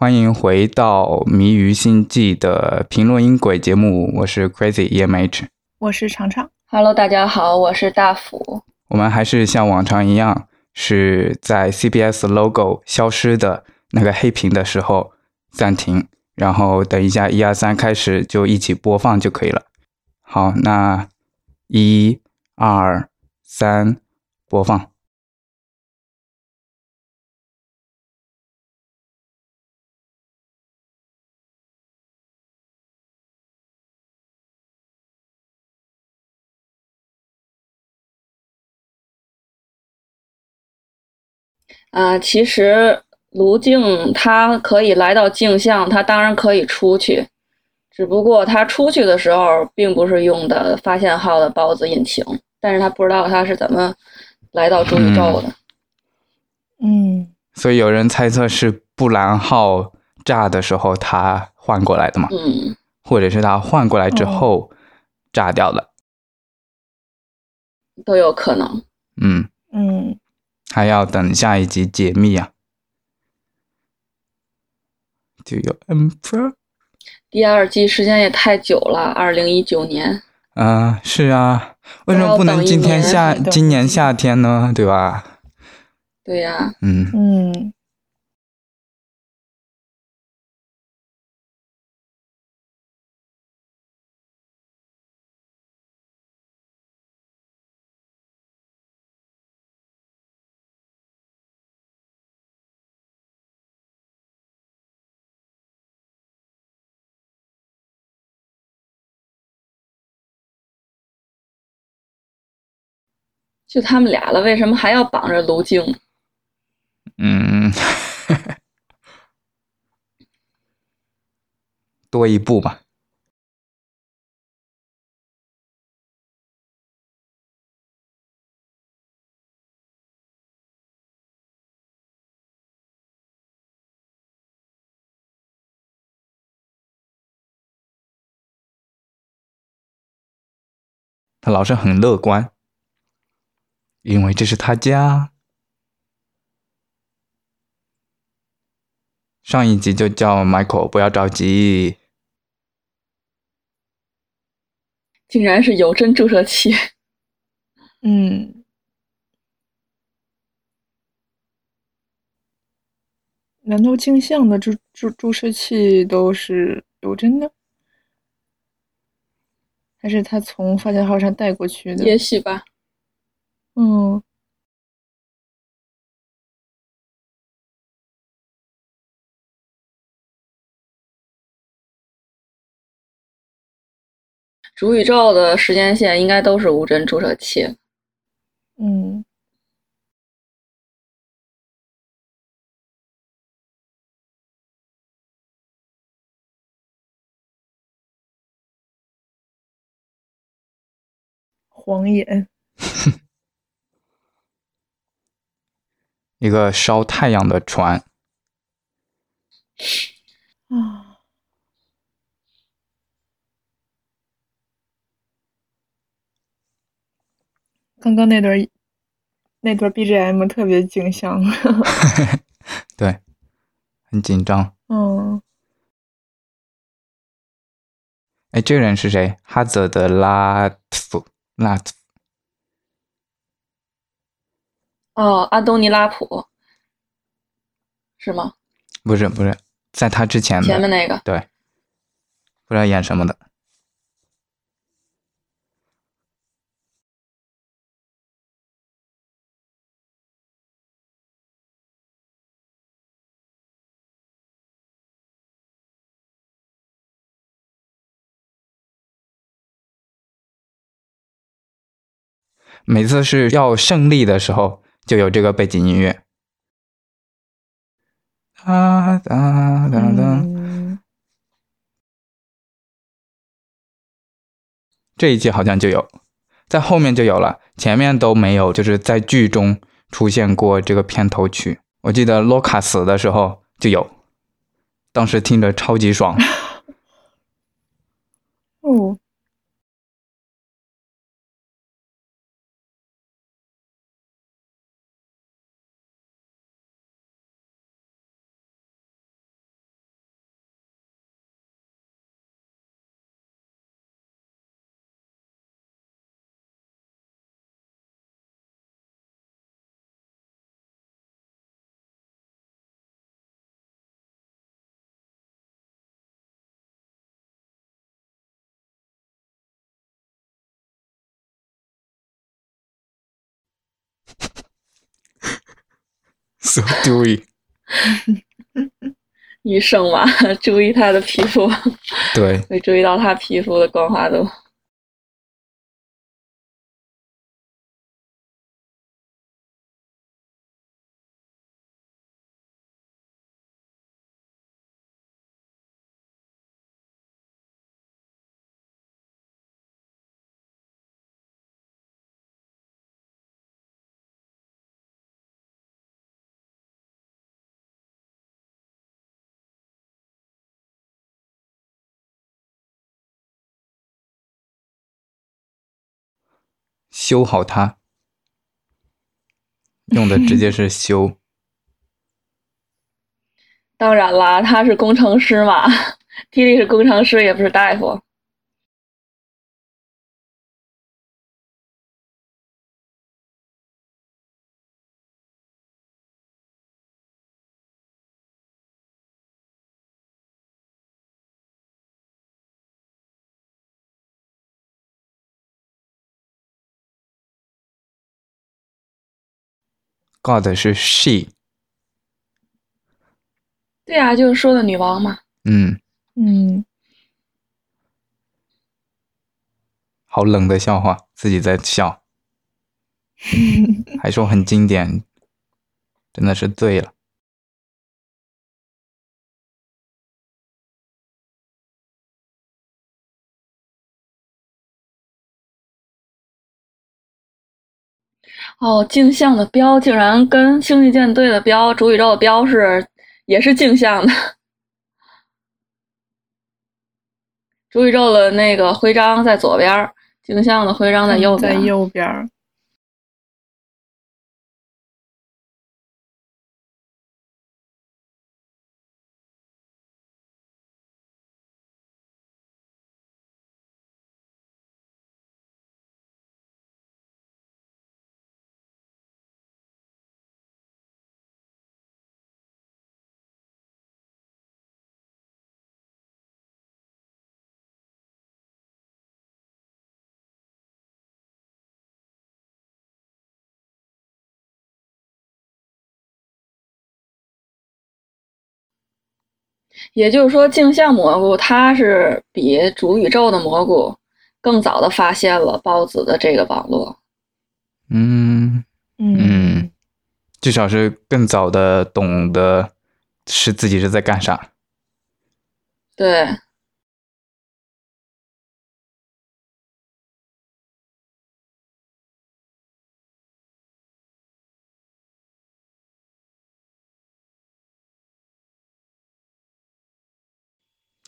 欢迎回到《迷于星际》的评论音轨节目，我是 Crazy EMH，我是常常。Hello，大家好，我是大福。我们还是像往常一样，是在 CBS logo 消失的那个黑屏的时候暂停，然后等一下一二三开始就一起播放就可以了。好，那一二三播放。啊，其实卢静他可以来到镜像，他当然可以出去，只不过他出去的时候并不是用的发现号的孢子引擎，但是他不知道他是怎么来到主宇宙的。嗯，所以有人猜测是布兰号炸的时候他换过来的嘛？嗯，或者是他换过来之后炸掉的，都有可能。嗯嗯，还要等下一集解密啊。就有 Emperor，第二季时间也太久了，二零一九年。啊，是啊，为什么不能今天夏今年夏天呢？对吧？对呀、嗯，嗯，就他们俩了，为什么还要绑着卢静？嗯，多一步嘛。他老是很乐观，因为这是他家。上一集就叫 Michael 不要着急，竟然是有针注射器。嗯，难道镜像的注注注射器都是有针的？还是他从发现号上带过去的？也许吧。嗯，主宇宙的时间线应该都是无针注射器。嗯，晃眼，一个烧太阳的船。啊，刚刚那段那段 BGM 特别景象，对，很紧张。嗯，哎，这个人是谁？哈泽的拉特夫，拉特夫。哦，安东尼拉普是吗？不是不是，在他之前的，前面那个。对，不知道演什么的。每次是要胜利的时候，就有这个背景音乐。哒哒哒哒，嗯，这一季好像就有，在后面就有了，前面都没有，就是在剧中出现过这个片头曲。我记得洛卡死的时候就有，当时听着超级爽。So dewy。医生嘛，注意他的皮肤，对，会注意到他皮肤的光滑度。修好它，用的直接是修。当然啦，他是工程师嘛，霹雳是工程师，也不是大夫。God 是 she，对啊、就是说的女王嘛。嗯，嗯，好冷的笑话，自己在笑，还说很经典，真的是醉了。哦，镜像的标竟然跟星际舰队的标、主宇宙的标是也是镜像的。主宇宙的那个徽章在左边，镜像的徽章在右边儿。在右边也就是说，镜像蘑菇它是比主宇宙的蘑菇更早的发现了孢子的这个网络。嗯嗯嗯，至少是更早的懂得是自己是在干啥。对，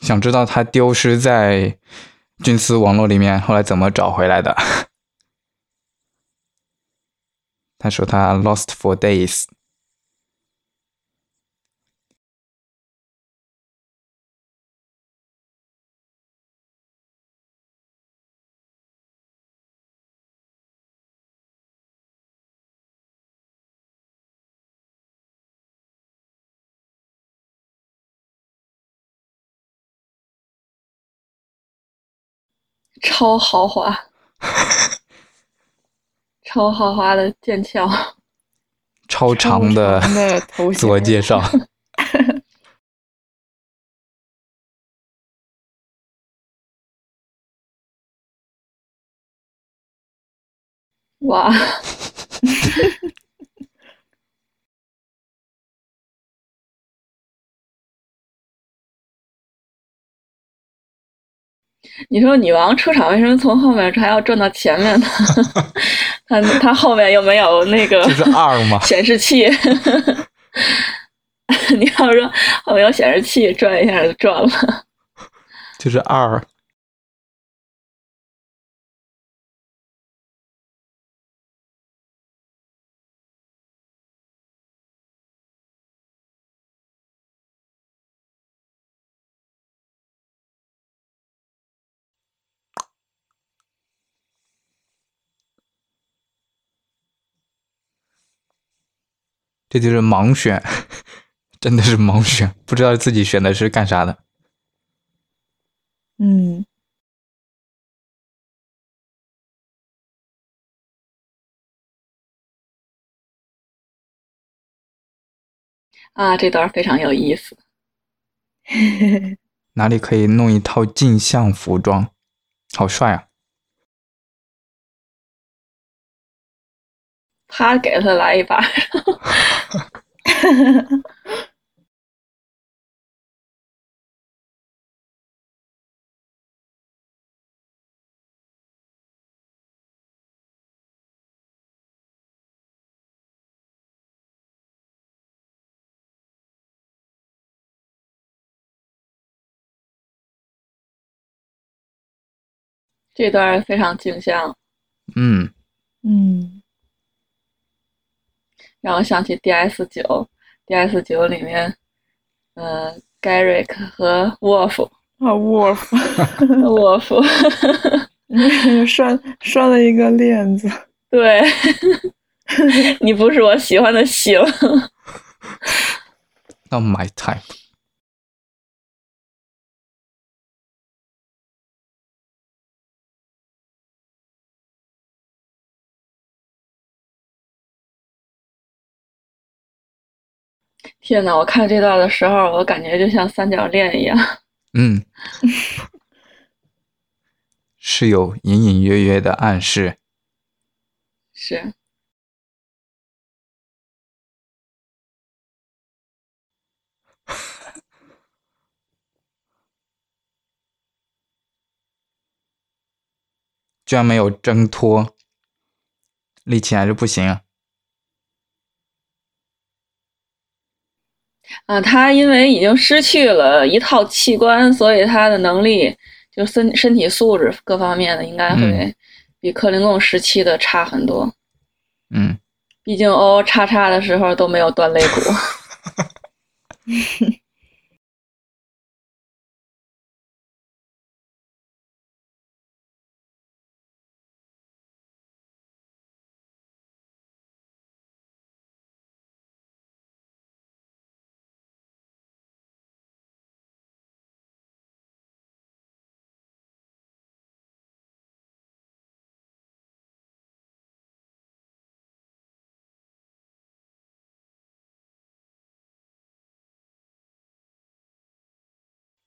想知道他丢失在菌丝网络里面后来怎么找回来的？他说他 lost for days。超豪华，超豪华的剑鞘。超长的超长的头 自我介绍，哇，你说女王出场为什么从后面还要转到前面呢？她她后面又没有那个这是二吗？显示器。你要说后面有显示器，转一下就转了。就是二。这就是盲选，真的是盲选，不知道自己选的是干啥的。嗯，啊，这段非常有意思。哪里可以弄一套镜像服装？好帅啊！他给他来一把。这段非常镜像，嗯嗯，让我想起 DS 九，DS 九里面，呃，Garrick 和 Wolf 啊，，Wolf，Wolf，，拴拴了一个链子，对，你不是我喜欢的型，Not my type。天呐，我看这段的时候，我感觉就像三角恋一样。嗯，是有隐隐约约的暗示。是。居然没有挣脱，力气还是不行啊。啊，他因为已经失去了一套器官，所以他的能力就身身体素质各方面的应该会比克林贡时期的差很多。嗯，毕竟 O 叉叉的时候都没有断肋骨。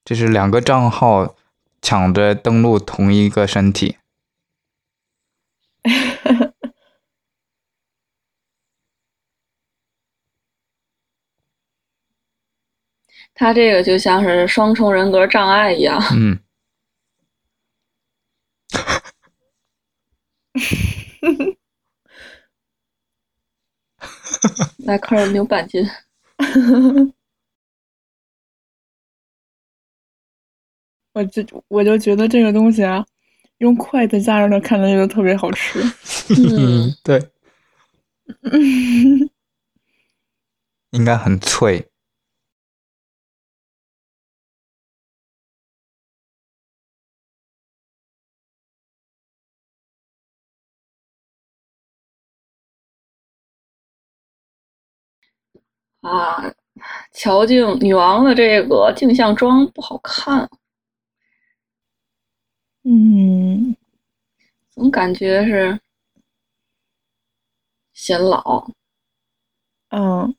这是两个账号抢着登录同一个身体，他这个就像是双重人格障碍一样。嗯，来，快点扭板筋。我就我就觉得这个东西啊，用筷子夹着它，看着就特别好吃。嗯，对，应该很脆。啊，乔静女王的这个镜像妆不好看。嗯，总感觉是显老。嗯，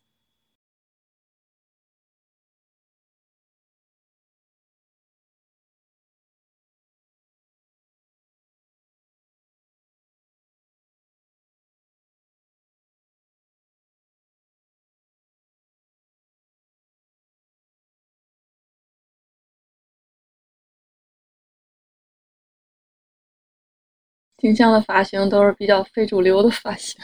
镜像的发型都是比较非主流的发型，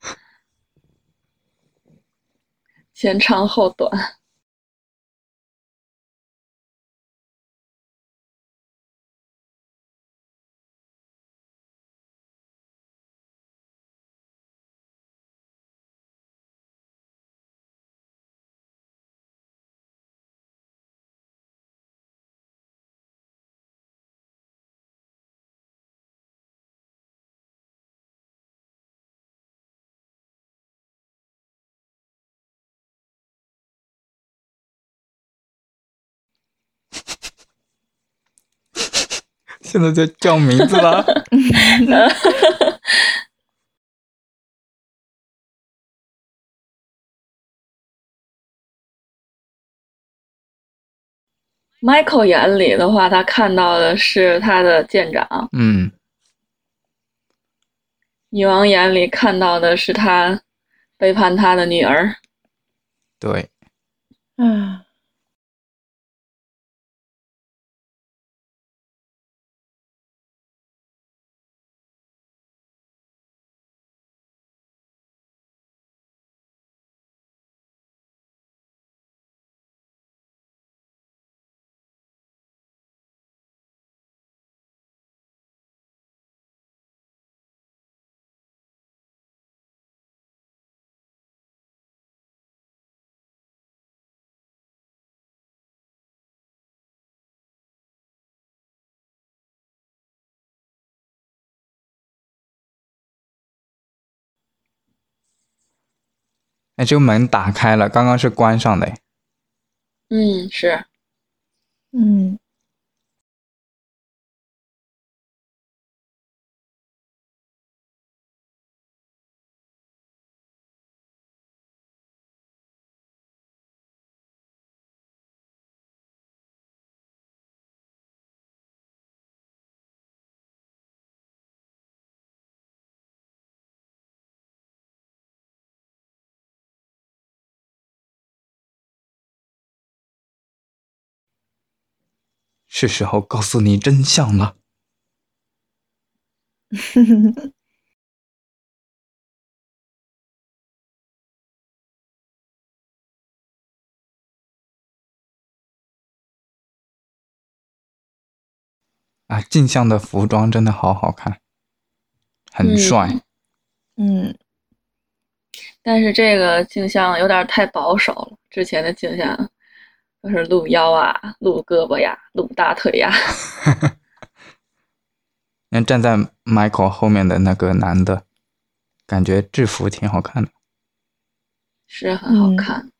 前长后短。现在在叫名字了。Michael 眼里的话，他看到的是他的舰长。嗯。女王眼里看到的是他背叛他的女儿。对。嗯。哎，这个门打开了，刚刚是关上的。嗯，是。嗯，是时候告诉你真相了。啊，镜像的服装真的好好看，很帅。嗯，但是这个镜像有点太保守了，之前的镜像都是露腰啊、露胳膊呀、露大腿呀。那站在 Michael 后面的那个男的，感觉制服挺好看的，是很好看。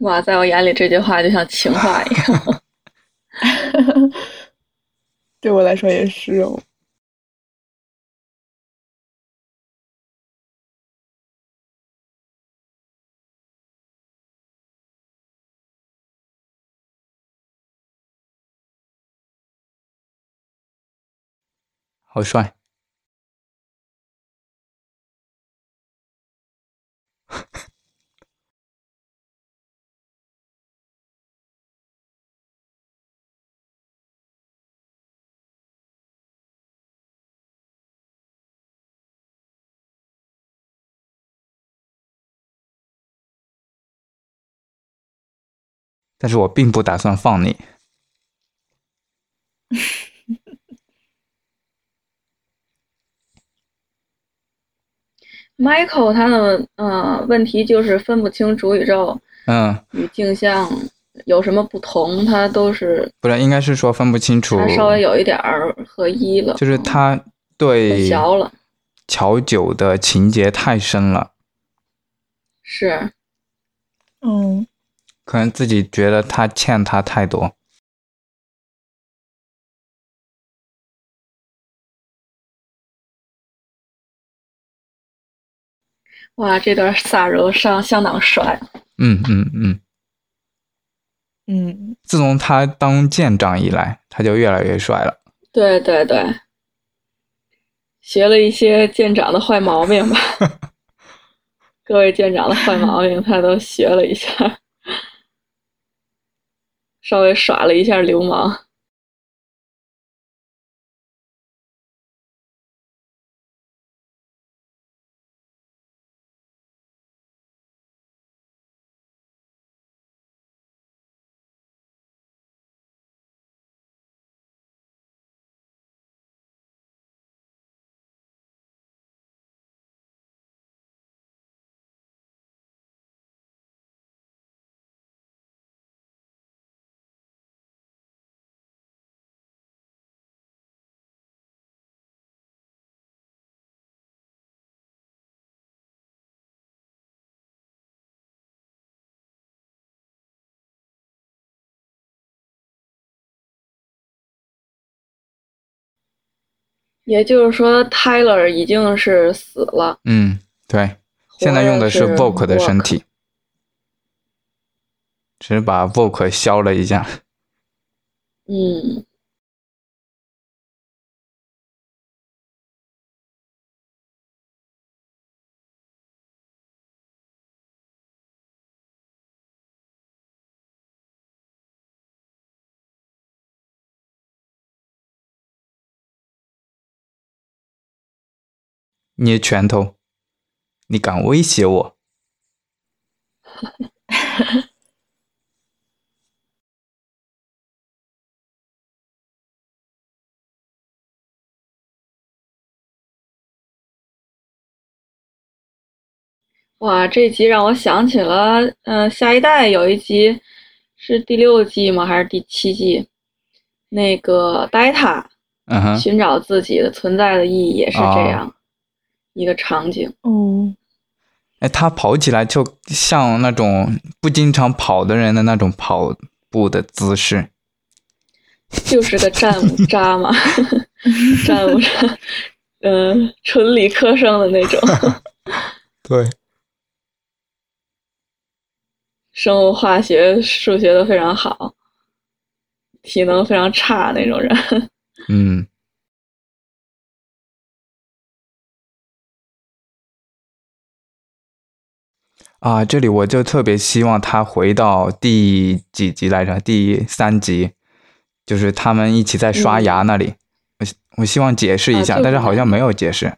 哇，在我眼里这句话就像情话一样。对我来说也是哦。好帅。但是我并不打算放你。Michael 他的呃问题就是分不清主宇宙嗯，与镜像有什么不同，他都是不是，应该是说分不清楚他，稍微有一点儿合一了，就是他对淆了。乔九的情节太深了，是，嗯，可能自己觉得他欠他太多。哇，这段萨柔上相当帅。嗯嗯嗯，嗯，自从他当舰长以来，他就越来越帅了。对对对，学了一些舰长的坏毛病吧。各位舰长的坏毛病，他都学了一下，稍微耍了一下流氓。也就是说，Tyler 已经是死了，嗯，对，现在用的是活着 Vogue 的身体，只是把 Vogue 削了一下。嗯，捏拳头，你敢威胁我？哇，这集让我想起了，嗯、下一代有一集是第六季吗？还是第七季？那个 Data 嗯哼，寻找自己的存在的意义也是这哦样、一个场景。哦，哎，他跑起来就像那种不经常跑的人的那种跑步的姿势。就是个战五渣嘛，战五渣，嗯、纯理科生的那种，对，生物、化学、数学都非常好，体能非常差那种人。嗯，啊，这里我就特别希望他回到第几集来着？第三集，就是他们一起在刷牙那里。我希我希望解释一下，啊但是好像没有解释。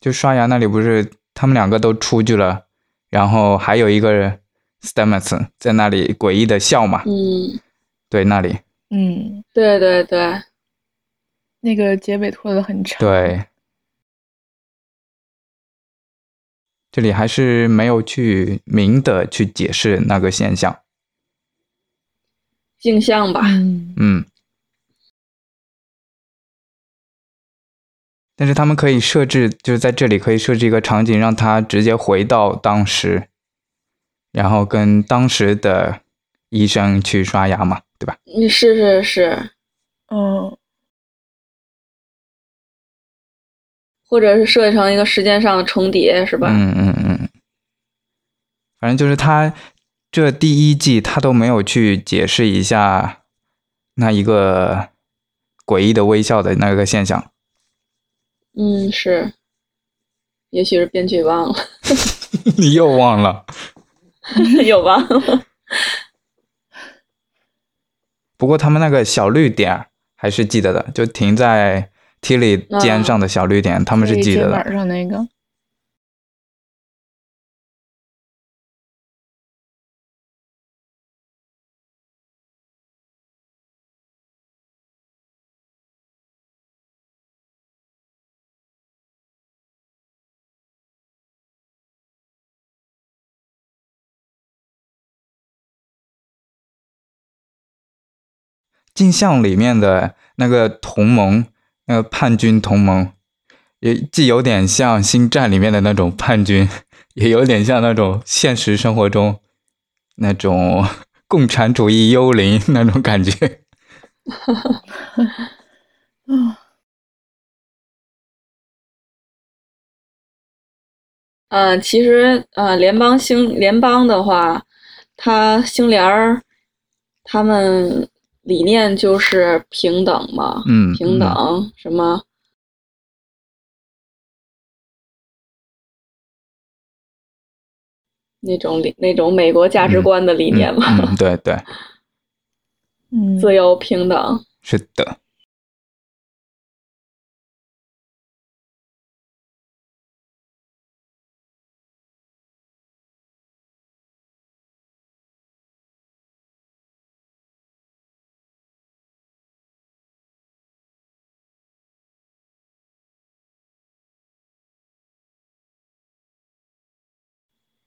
就刷牙那里不是他们两个都出去了，然后还有一个 Stamets 在那里诡异的笑嘛？嗯，对，那里嗯，对对对，那个结尾拖得很长。，对，这里还是没有去明的去解释那个现象。镜像吧。嗯，嗯，但是他们可以设置，就是在这里可以设置一个场景，让他直接回到当时，然后跟当时的医生去刷牙嘛，对吧？你，是是是，嗯，或者是设计成一个时间上的重叠，是吧？嗯嗯嗯，反正就是他这第一季他都没有去解释一下那一个诡异的微笑的那个现象。嗯，是，也许是编剧忘了，你又忘了？又忘了。不过他们那个小绿点还是记得的，就停在 Tilly 肩上的小绿点，他们是记得的。肩上那个。镜像里面的那个同盟，那个叛军同盟，也既有点像星战里面的那种叛军，也有点像那种现实生活中那种共产主义幽灵 那种感觉。啊，嗯，其实呃，联邦星联邦的话，他星联儿他们理念就是平等嘛，嗯平等什么。那种理那种美国价值观的理念嘛，嗯，嗯对对，嗯，自由平等。是的。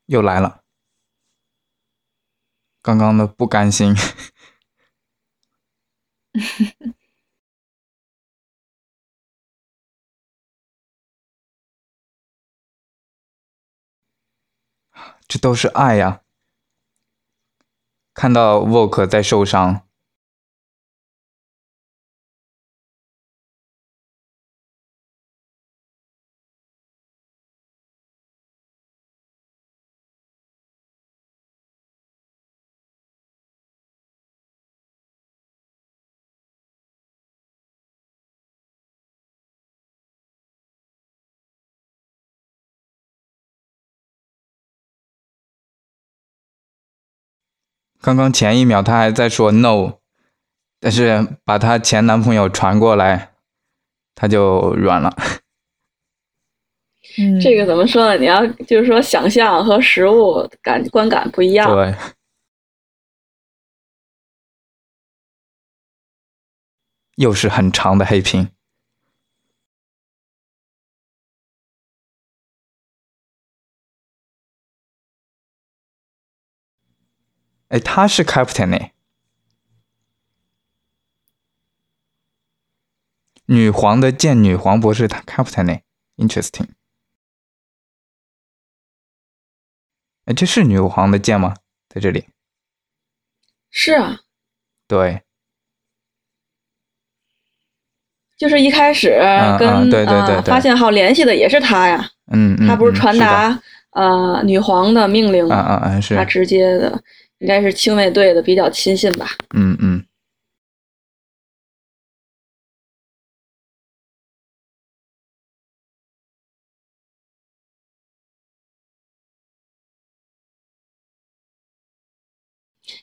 又来了，刚刚的不甘心。这都是爱呀！看到沃克在受伤，刚刚前一秒她还在说 no，但是把她前男朋友传过来，她就软了。嗯，这个怎么说呢？你要就是说想象和实物感观感不一样。对，又是很长的黑屏。哎，他是 Captain 哎，女皇的剑，女皇博士，他 Captain 哎，interesting。哎，这是女皇的剑吗？在这里？是啊，对，就是一开始嗯跟、嗯对对对呃对发现号联系的也是他呀，嗯嗯，他不是传达、呃女皇的命令嗯吗？嗯嗯是，他直接的，应该是亲卫队的比较亲信吧。嗯嗯。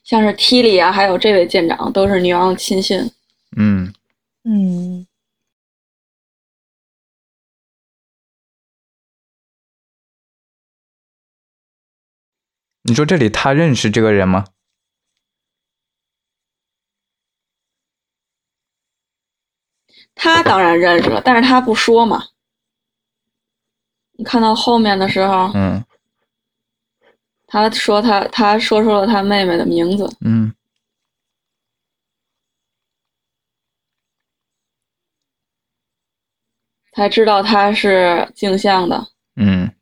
像是 T 里啊，还有这位舰长都是女王的亲信。嗯，嗯，你说这里他认识这个人吗？他当然认识了，但是他不说嘛。你看到后面的时候，嗯他说他他说出了他妹妹的名字，嗯才知道他是镜像的。嗯，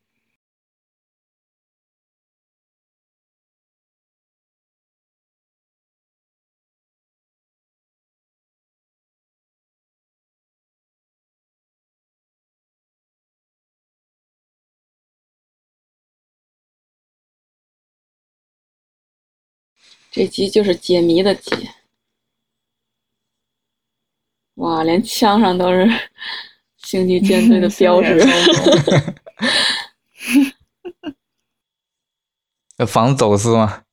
这集就是解谜的集。哇，连枪上都是 星际舰队的标志。要防走私吗？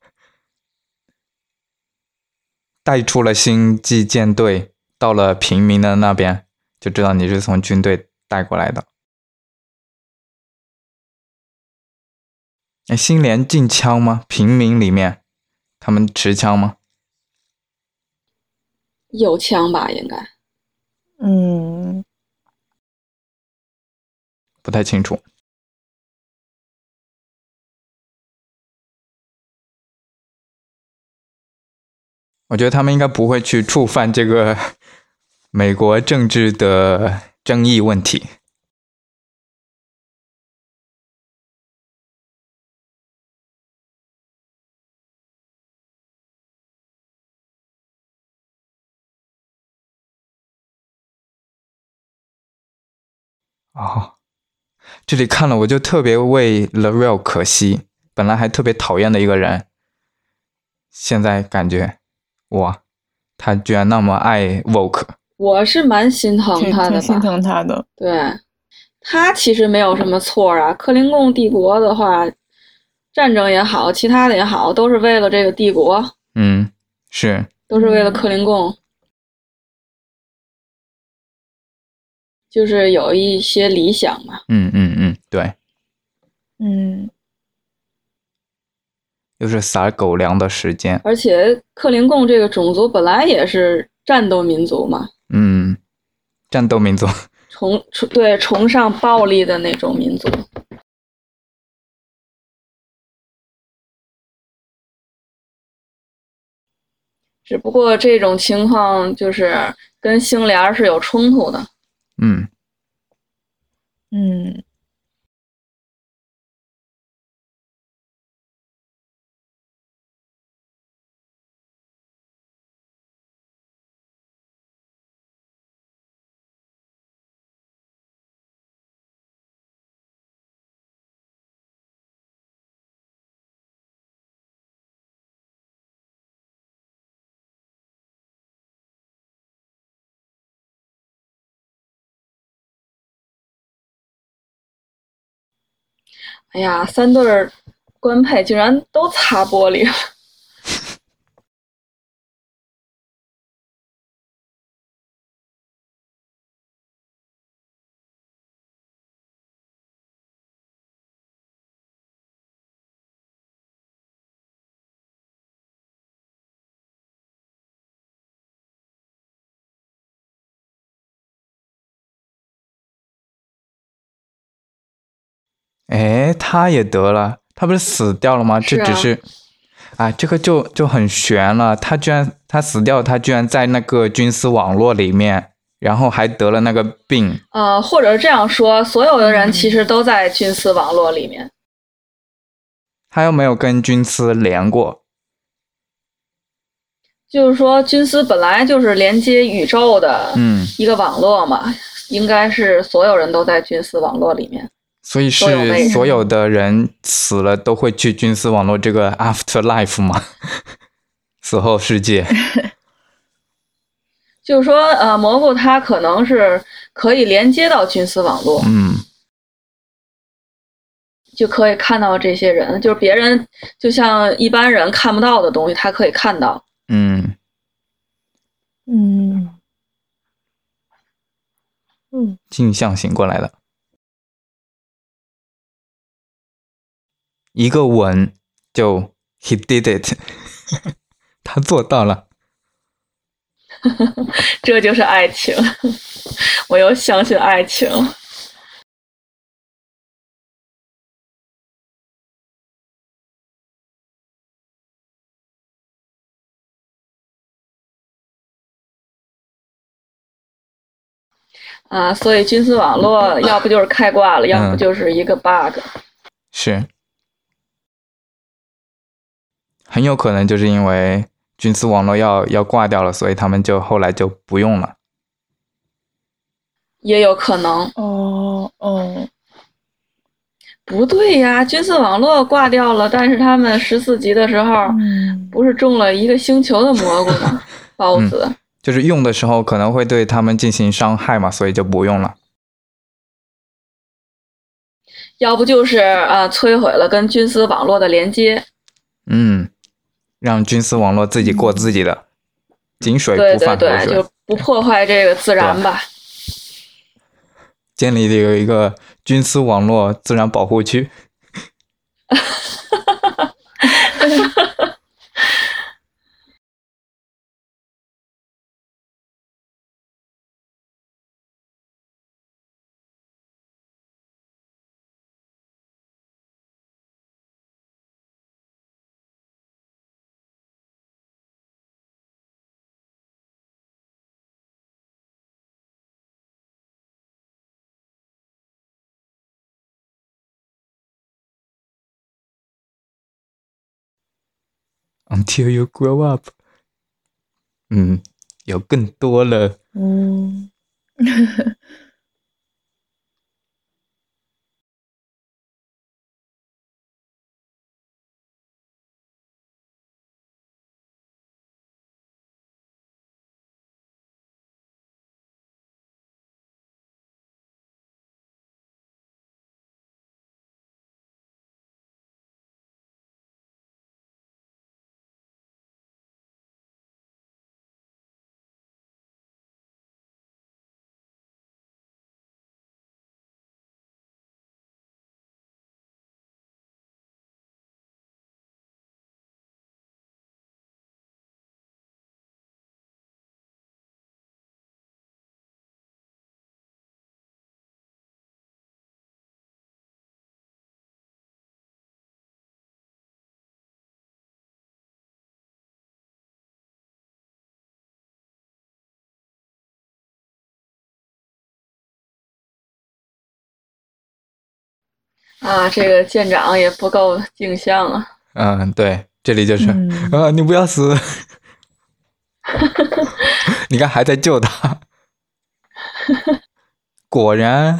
带出了星际舰队，到了平民的那边，就知道你是从军队带过来的。哎，星联禁枪吗？平民里面，他们持枪吗？有枪吧，应该。嗯，不太清楚。我觉得他们应该不会去触犯这个美国政治的争议问题。哦，这里看了我就特别为 l a r e l 可惜，本来还特别讨厌的一个人，现在感觉哇，他居然那么爱 Vogue。我是蛮心疼他的挺心。疼他的。对，他其实没有什么错啊。克林贡帝国的话，战争也好，其他的也好，都是为了这个帝国，嗯，是，都是为了嗯克林贡。就是有一些理想嘛，嗯嗯嗯，对，嗯，又是撒狗粮的时间。而且克林贡这个种族本来也是战斗民族嘛，嗯，战斗民族。崇崇对崇尚暴力的那种民族。只不过这种情况就是跟星联儿是有冲突的。嗯，嗯，哎呀，三对儿官配竟然都擦玻璃，哎，他也得了，他不是死掉了吗？这只是，啊，这个就就很悬了。他居然他死掉，他居然在那个军丝网络里面，然后还得了那个病。呃，或者是这样说，所有的人其实都在军丝网络里面。他又没有跟军丝连过。就是说，军丝本来就是连接宇宙的嗯，一个网络嘛，应该是所有人都在军丝网络里面。所以是所有的人死了都会去菌丝网络这个 afterlife 吗？死后世界。就是说，呃，蘑菇它可能是可以连接到菌丝网络，嗯就可以看到这些人，就是别人就像一般人看不到的东西，他可以看到。嗯，嗯嗯，镜像醒过来了，一个吻就 he did it，他做到了。这就是爱情，我又相信爱情了。啊，所以军丝网络要不就是开挂了，要不就是一个 bug。是，很有可能就是因为军丝网络要要挂掉了，所以他们就后来就不用了。也有可能哦哦，不对呀，军丝网络挂掉了，但是他们十四级的时候嗯，不是种了一个星球的蘑菇吗？孢子。就是用的时候可能会对他们进行伤害嘛，所以就不用了。要不就是呃摧毁了跟军丝网络的连接，嗯，让军丝网络自己过自己的，井水不犯河对，水。就不破坏这个自然吧。建立有一个军丝网络自然保护区。Until you grow up，嗯，有更多了。嗯，啊，这个舰长也不够镜像啊。嗯，对，这里就是、嗯啊，你不要死！你看还在救他，果然，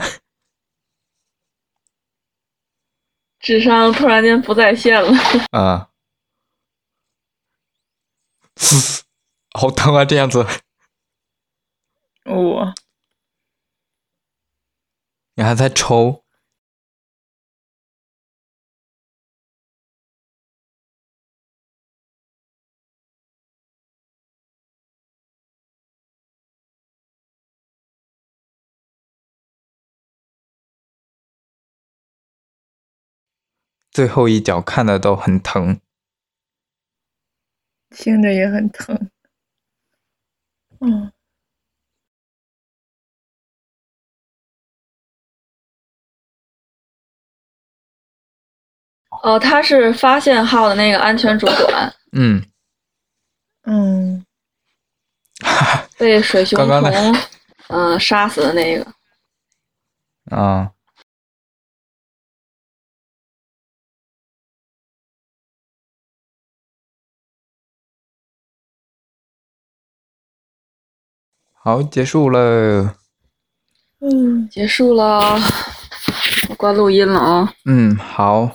智商突然间不在线了。啊，好疼啊！这样子，我你还在抽，最后一脚看的都很疼。听着也很疼。嗯，哦，他是发现号的那个安全主管嗯，嗯，被水熊刚刚那虫嗯、杀死的那个。啊，好，结束了。嗯，结束了，我关录音了啊。嗯，好，